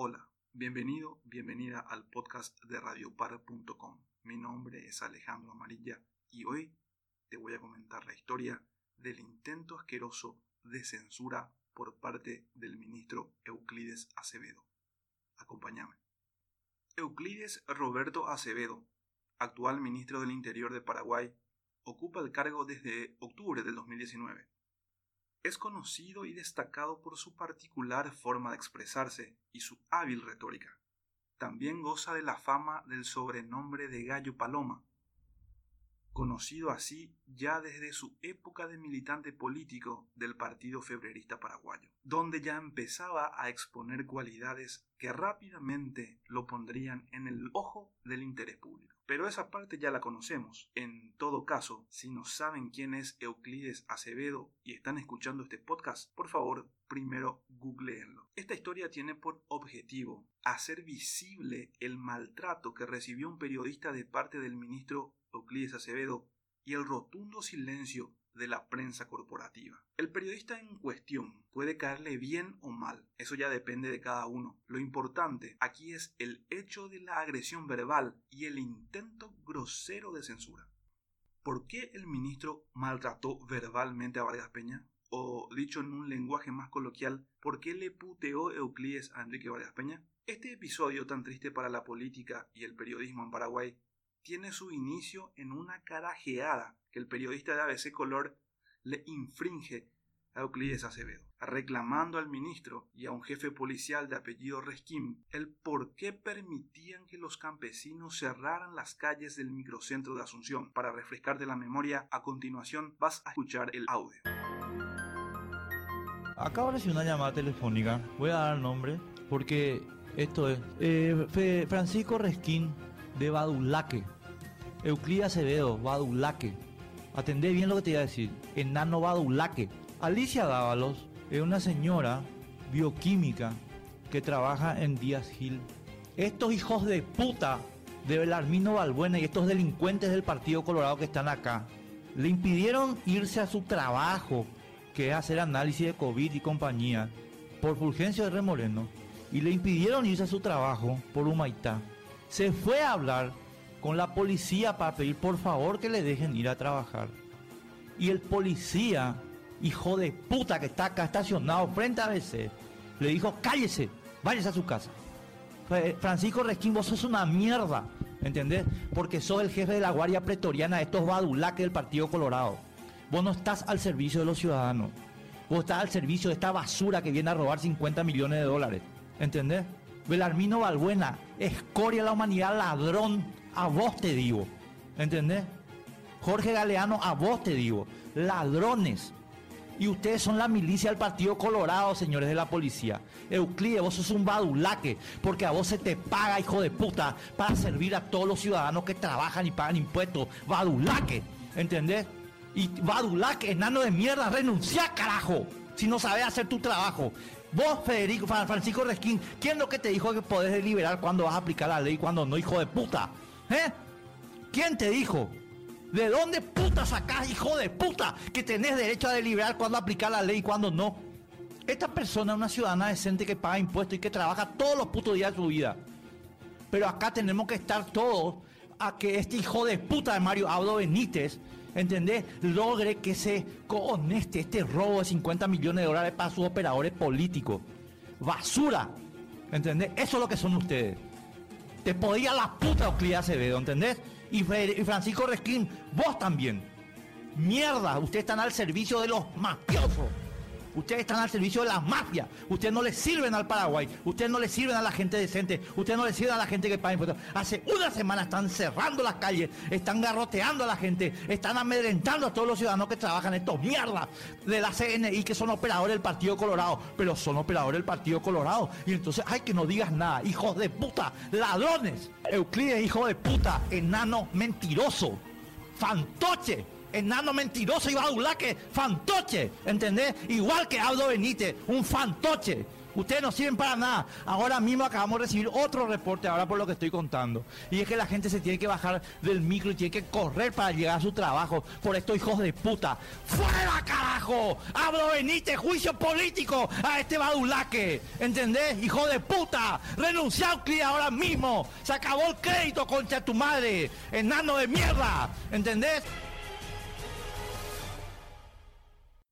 Hola, bienvenido, bienvenida al podcast de radiopar.com. Mi nombre es Alejandro Amarilla y hoy te voy a comentar la historia del intento asqueroso de censura por parte del ministro Euclides Acevedo. Acompáñame. Euclides Roberto Acevedo, actual ministro del Interior de Paraguay, ocupa el cargo desde octubre del 2019. Es conocido y destacado por su particular forma de expresarse y su hábil retórica. También goza de la fama del sobrenombre de Gallo Paloma, conocido así ya desde su época de militante político del Partido Febrerista Paraguayo, donde ya empezaba a exponer cualidades que rápidamente lo pondrían en el ojo del interés público. Pero esa parte ya la conocemos. En todo caso, si no saben quién es Euclides Acevedo y están escuchando este podcast, por favor, primero googleenlo. Esta historia tiene por objetivo hacer visible el maltrato que recibió un periodista de parte del ministro Euclides Acevedo y el rotundo silencio de la prensa corporativa. El periodista en cuestión puede caerle bien o mal, eso ya depende de cada uno. Lo importante aquí es el hecho de la agresión verbal y el intento grosero de censura. ¿Por qué el ministro maltrató verbalmente a Vargas Peña? O dicho en un lenguaje más coloquial, ¿por qué le puteó Euclides a Enrique Vargas Peña? Este episodio tan triste para la política y el periodismo en Paraguay tiene su inicio en una carajeada que el periodista de ABC Color le infringe a Euclides Acevedo, reclamando al ministro y a un jefe policial de apellido Resquim el por qué permitían que los campesinos cerraran las calles del microcentro de Asunción. Para refrescarte la memoria, a continuación vas a escuchar el audio. Acabo de recibir una llamada telefónica, voy a dar el nombre porque esto es eh, Francisco Resquín de Badulaque. Euclides Acevedo, Badulaque. Atendé bien lo que te iba a decir. Enano Badulaque. Alicia Dávalos es una señora bioquímica que trabaja en Díaz Gil. Estos hijos de puta de Belarmino Balbuena y estos delincuentes del Partido Colorado que están acá le impidieron irse a su trabajo, que es hacer análisis de COVID y compañía, por Fulgencio de Remoreno, y le impidieron irse a su trabajo por Humaitá. Se fue a hablar con la policía para pedir por favor que le dejen ir a trabajar. Y el policía, hijo de puta que está acá estacionado frente a ABC, le dijo, cállese, váyase a su casa. Francisco Resquín, vos sos una mierda, ¿entendés? Porque sos el jefe de la Guardia Pretoriana de estos badulaques del Partido Colorado. Vos no estás al servicio de los ciudadanos. Vos estás al servicio de esta basura que viene a robar 50 millones de dólares. ¿Entendés? Belarmino Balbuena, escoria la humanidad, ladrón, a vos te digo. ¿Entendés? Jorge Galeano, a vos te digo. Ladrones. Y ustedes son la milicia del Partido Colorado, señores de la policía. Euclides, vos sos un badulaque, porque a vos se te paga, hijo de puta, para servir a todos los ciudadanos que trabajan y pagan impuestos. Badulaque, ¿entendés? Y badulaque, enano de mierda, renuncia, carajo, si no sabes hacer tu trabajo. Vos, Federico, Francisco Resquín, ¿quién es lo que te dijo que podés deliberar cuando vas a aplicar la ley y cuando no, hijo de puta? ¿Eh? ¿Quién te dijo? ¿De dónde puta sacás, hijo de puta, que tenés derecho a deliberar cuando aplicar la ley y cuando no? Esta persona es una ciudadana decente que paga impuestos y que trabaja todos los putos días de su vida. Pero acá tenemos que estar todos a que este hijo de puta de Mario Abdo Benítez, ¿entendés? Logre que se coneste este robo de 50 millones de dólares para sus operadores políticos. Basura. ¿Entendés? Eso es lo que son ustedes. Te podía la puta Euclides Acevedo, ¿entendés? Y, Francisco Resquín, vos también. Mierda, ustedes están al servicio de los mafiosos. Ustedes están al servicio de las mafias. Ustedes no le sirven al Paraguay. Ustedes no le sirven a la gente decente. Ustedes no le sirven a la gente que paga impuestos. Hace una semana están cerrando las calles. Están garroteando a la gente. Están amedrentando a todos los ciudadanos que trabajan estos mierdas de la CNI que son operadores del Partido Colorado. Pero son operadores del Partido Colorado. Y entonces, ay, que no digas nada. Hijos de puta. Ladrones. Euclides, hijo de puta. Enano mentiroso. Fantoche enano mentiroso y badulaque, fantoche, ¿entendés? Igual que Aldo Benítez, un fantoche, Ustedes no sirven para nada. Ahora mismo acabamos de recibir otro reporte, ahora por lo que estoy contando. Y es que la gente se tiene que bajar del micro y tiene que correr para llegar a su trabajo por estos hijos de puta. ¡Fuera, carajo! ¡Hablo venite, juicio político a este badulaque! ¿Entendés? ¡Hijo de puta! ¡Renuncia CLI ahora mismo! ¡Se acabó el crédito, concha tu madre! ¡Enano de mierda! ¿Entendés?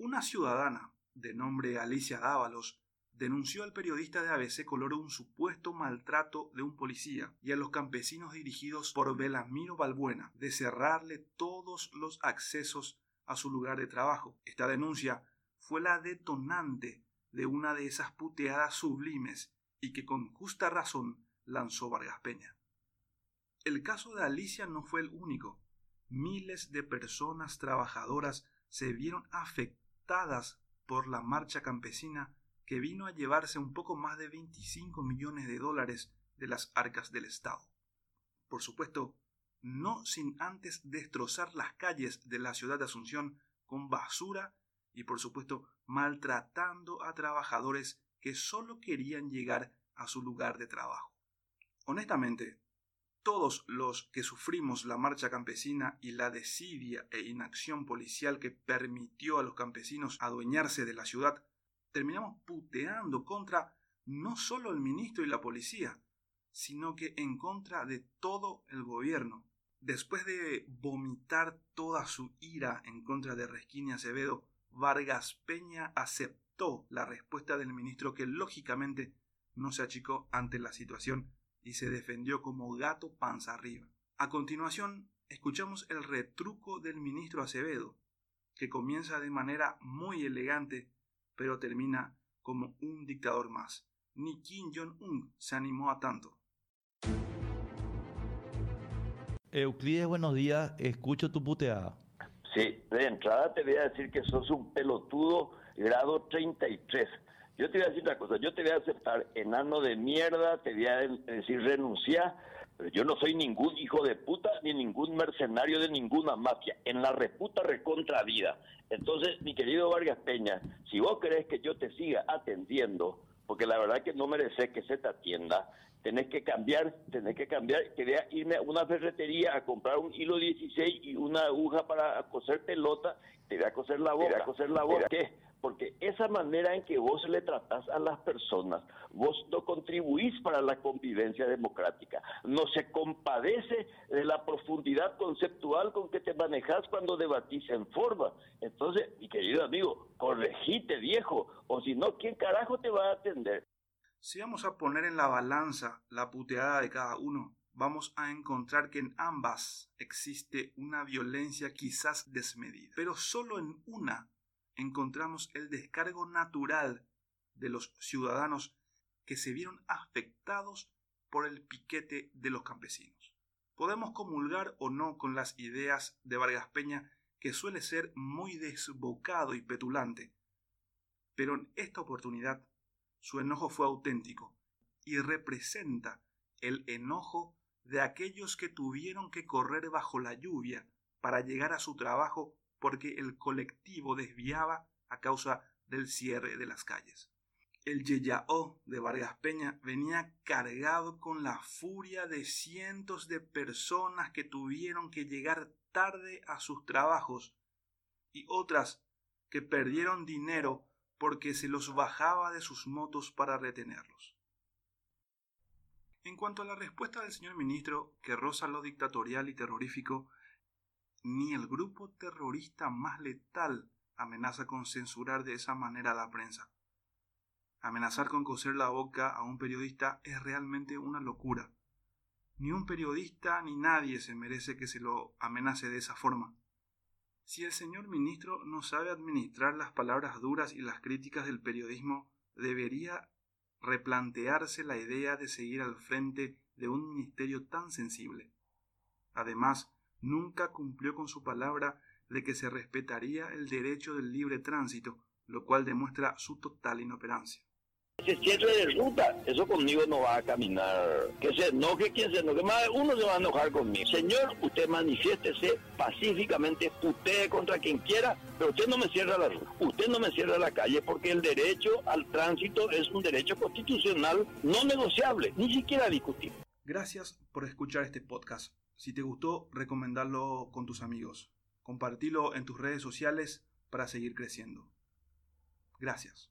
Una ciudadana de nombre Alicia Dávalos denunció al periodista de ABC Color un supuesto maltrato de un policía y a los campesinos dirigidos por Belamiro Balbuena de cerrarle todos los accesos a su lugar de trabajo. Esta denuncia fue la detonante de una de esas puteadas sublimes y que con justa razón lanzó Vargas Peña. El caso de Alicia no fue el único. Miles de personas trabajadoras se vieron afectadas por la marcha campesina que vino a llevarse un poco más de 25 millones de dólares de las arcas del Estado. Por supuesto, no sin antes destrozar las calles de la ciudad de Asunción con basura y por supuesto maltratando a trabajadores que solo querían llegar a su lugar de trabajo. Honestamente, todos los que sufrimos la marcha campesina y la desidia e inacción policial que permitió a los campesinos adueñarse de la ciudad terminamos puteando contra no solo el ministro y la policía, sino que en contra de todo el gobierno. Después de vomitar toda su ira en contra de Resquín y Acevedo, Vargas Peña aceptó la respuesta del ministro que lógicamente no se achicó ante la situación y se defendió como gato panza arriba. A continuación, escuchamos el retruco del ministro Acevedo, que comienza de manera muy elegante pero termina como un dictador más. Ni Kim Jong-un se animó a tanto. Euclides, buenos días, escucho tu puteada. Sí, de entrada te voy a decir que sos un pelotudo grado 33. Yo te voy a decir una cosa, yo te voy a aceptar enano de mierda, te voy a decir renunciar, pero yo no soy ningún hijo de puta ni ningún mercenario de ninguna mafia. En la reputa recontra vida. Entonces, mi querido Vargas Peña, si vos querés que yo te siga atendiendo, porque la verdad que no mereces que se te atienda, tenés que cambiar, tenés que cambiar, quería irme a una ferretería a comprar un hilo 16 y una aguja para coser pelota, te voy a coser la boca, te voy a coser la boca. ¿Qué? porque esa manera en que vos le tratás a las personas, vos no contribuís para la convivencia democrática, no se compadece de la profundidad conceptual con que te manejas cuando debatís en forma. Entonces, mi querido amigo, corregite viejo, o si no, ¿quién carajo te va a atender? Si vamos a poner en la balanza la puteada de cada uno, vamos a encontrar que en ambas existe una violencia quizás desmedida, pero solo en una encontramos el descargo natural de los ciudadanos que se vieron afectados por el piquete de los campesinos. Podemos comulgar o no con las ideas de Vargas Peña, que suele ser muy desbocado y petulante, pero en esta oportunidad su enojo fue auténtico y representa el enojo de aquellos que tuvieron que correr bajo la lluvia para llegar a su trabajo porque el colectivo desviaba a causa del cierre de las calles. El Yeyao de Vargas Peña venía cargado con la furia de cientos de personas que tuvieron que llegar tarde a sus trabajos y otras que perdieron dinero porque se los bajaba de sus motos para retenerlos. En cuanto a la respuesta del señor ministro, que roza lo dictatorial y terrorífico, ni el grupo terrorista más letal amenaza con censurar de esa manera a la prensa. Amenazar con coser la boca a un periodista es realmente una locura. Ni un periodista ni nadie se merece que se lo amenace de esa forma. Si el señor ministro no sabe administrar las palabras duras y las críticas del periodismo, debería replantearse la idea de seguir al frente de un ministerio tan sensible. Además, nunca cumplió con su palabra de que se respetaría el derecho del libre tránsito, lo cual demuestra su total inoperancia. Se cierre de ruta, eso conmigo no va a caminar. Que se enoje quien se enoje, más uno se va a enojar conmigo. Señor, usted manifiéstese pacíficamente, usted contra quien quiera, pero usted no me cierra la ruta, usted no me cierra la calle porque el derecho al tránsito es un derecho constitucional no negociable, ni siquiera discutible. Gracias por escuchar este podcast. Si te gustó, recomendarlo con tus amigos. Compartilo en tus redes sociales para seguir creciendo. Gracias.